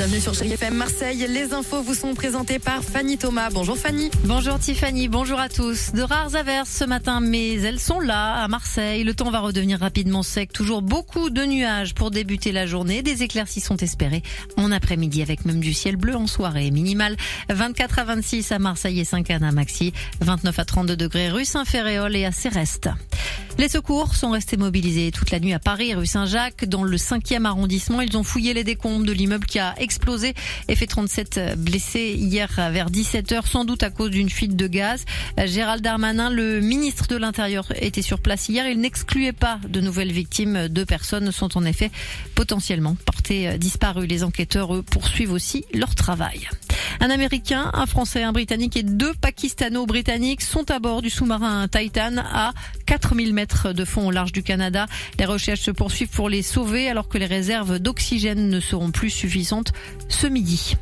Bienvenue sur Chérie FM Marseille. Les infos vous sont présentées par Fanny Thomas. Bonjour Fanny. Bonjour Tiffany, bonjour à tous. De rares averses ce matin, mais elles sont là à Marseille. Le temps va redevenir rapidement sec. Toujours beaucoup de nuages pour débuter la journée. Des éclaircies sont espérées en après-midi avec même du ciel bleu en soirée. Minimal 24 à 26 à Marseille et 5 à Maxi. 29 à 32 degrés rue Saint-Ferréol et à Céreste. Les secours sont restés mobilisés toute la nuit à Paris, rue Saint-Jacques, dans le 5e arrondissement. Ils ont fouillé les décombres de l'immeuble qui a explosé et fait 37 blessés hier vers 17h, sans doute à cause d'une fuite de gaz. Gérald Darmanin, le ministre de l'Intérieur, était sur place hier. Il n'excluait pas de nouvelles victimes. Deux personnes sont en effet potentiellement portées disparues. Les enquêteurs, poursuivent aussi leur travail. Un Américain, un Français, un Britannique et deux Pakistano-Britanniques sont à bord du sous-marin Titan à 4000 mètres de fond au large du Canada. Les recherches se poursuivent pour les sauver alors que les réserves d'oxygène ne seront plus suffisantes ce midi.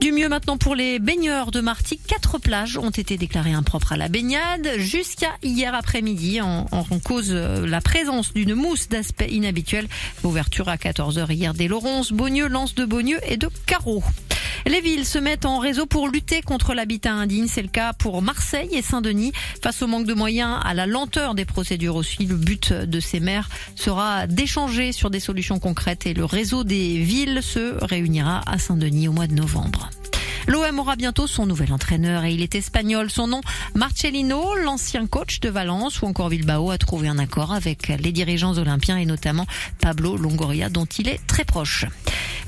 Du mieux maintenant pour les baigneurs de Marty. Quatre plages ont été déclarées impropres à la baignade jusqu'à hier après-midi en, en cause euh, la présence d'une mousse d'aspect inhabituel. Ouverture à 14h hier dès Laurence, Beaunieu, Lance de Beaunieu et de Carreau. Les villes se mettent en réseau pour lutter contre l'habitat indigne. C'est le cas pour Marseille et Saint-Denis. Face au manque de moyens, à la lenteur des procédures aussi, le but de ces maires sera d'échanger sur des solutions concrètes et le réseau des villes se réunira à Saint-Denis au mois de novembre. L'OM aura bientôt son nouvel entraîneur et il est espagnol. Son nom, Marcelino, l'ancien coach de Valence ou encore Bilbao, a trouvé un accord avec les dirigeants olympiens et notamment Pablo Longoria dont il est très proche.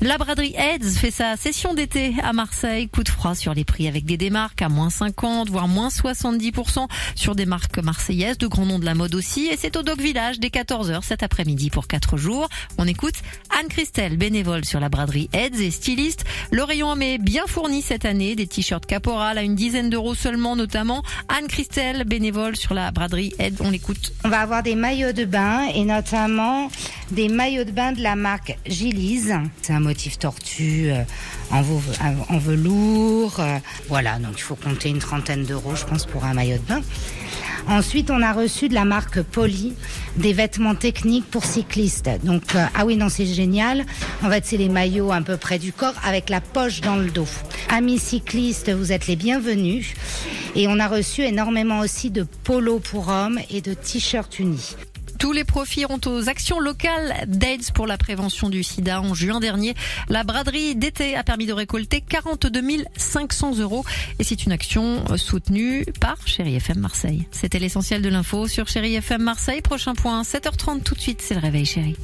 La braderie Heads fait sa session d'été à Marseille. Coup de froid sur les prix avec des démarques à moins 50, voire moins 70% sur des marques marseillaises, de grands noms de la mode aussi. Et c'est au Dog Village dès 14h cet après-midi pour 4 jours. On écoute Anne-Christelle, bénévole sur la braderie Heads et styliste. Le rayon homme est bien fourni cette année. Des t-shirts caporal à une dizaine d'euros seulement notamment. Anne-Christelle, bénévole sur la braderie Heads. On l'écoute. On va avoir des maillots de bain et notamment des maillots de bain de la marque Gillise. C'est un motif tortue euh, en, velours. euh, Voilà, donc il faut compter une trentaine d'euros, je pense, pour un maillot de bain. Ensuite, on a reçu de la marque Poly des vêtements techniques pour cyclistes. Donc, euh, ah oui, non, c'est génial. En fait, c'est les maillots à peu près du corps avec la poche dans le dos. Amis cyclistes, vous êtes les bienvenus. Et on a reçu énormément aussi de polos pour hommes et de t-shirts unis. Tous les profits iront aux actions locales d'AIDS pour la prévention du sida. En juin dernier, la braderie d'été a permis de récolter 42 500 euros et c'est une action soutenue par Chéri FM Marseille. C'était l'essentiel de l'info sur Chéri FM Marseille. Prochain point, 7h30 tout de suite, c'est le réveil chéri.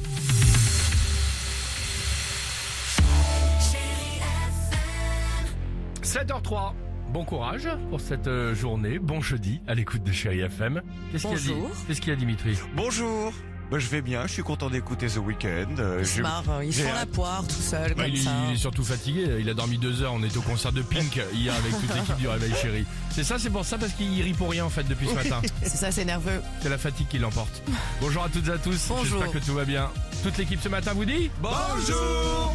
7h03. Bon courage pour cette euh, journée. Bon jeudi à l'écoute de Chéri FM. Qu'est-ce qu'il y a dit Bonjour. Qu'est-ce qu'il y a Dimitri? Bonjour. Bah, je vais bien, je suis content d'écouter The Weeknd. Euh, je- marre, il j'ai fend la poire tout seul Bah, comme il, est, ça. il est surtout fatigué. Il a dormi deux heures. On était au concert de Pink hier avec toute l'équipe du Réveil Chéri. C'est ça, c'est pour ça parce qu'il rit pour rien en fait depuis ce matin. C'est ça, c'est nerveux. C'est la fatigue qui l'emporte. Bonjour à toutes et à tous. Bonjour. J'espère que tout va bien. Toute l'équipe ce matin vous dit Bonjour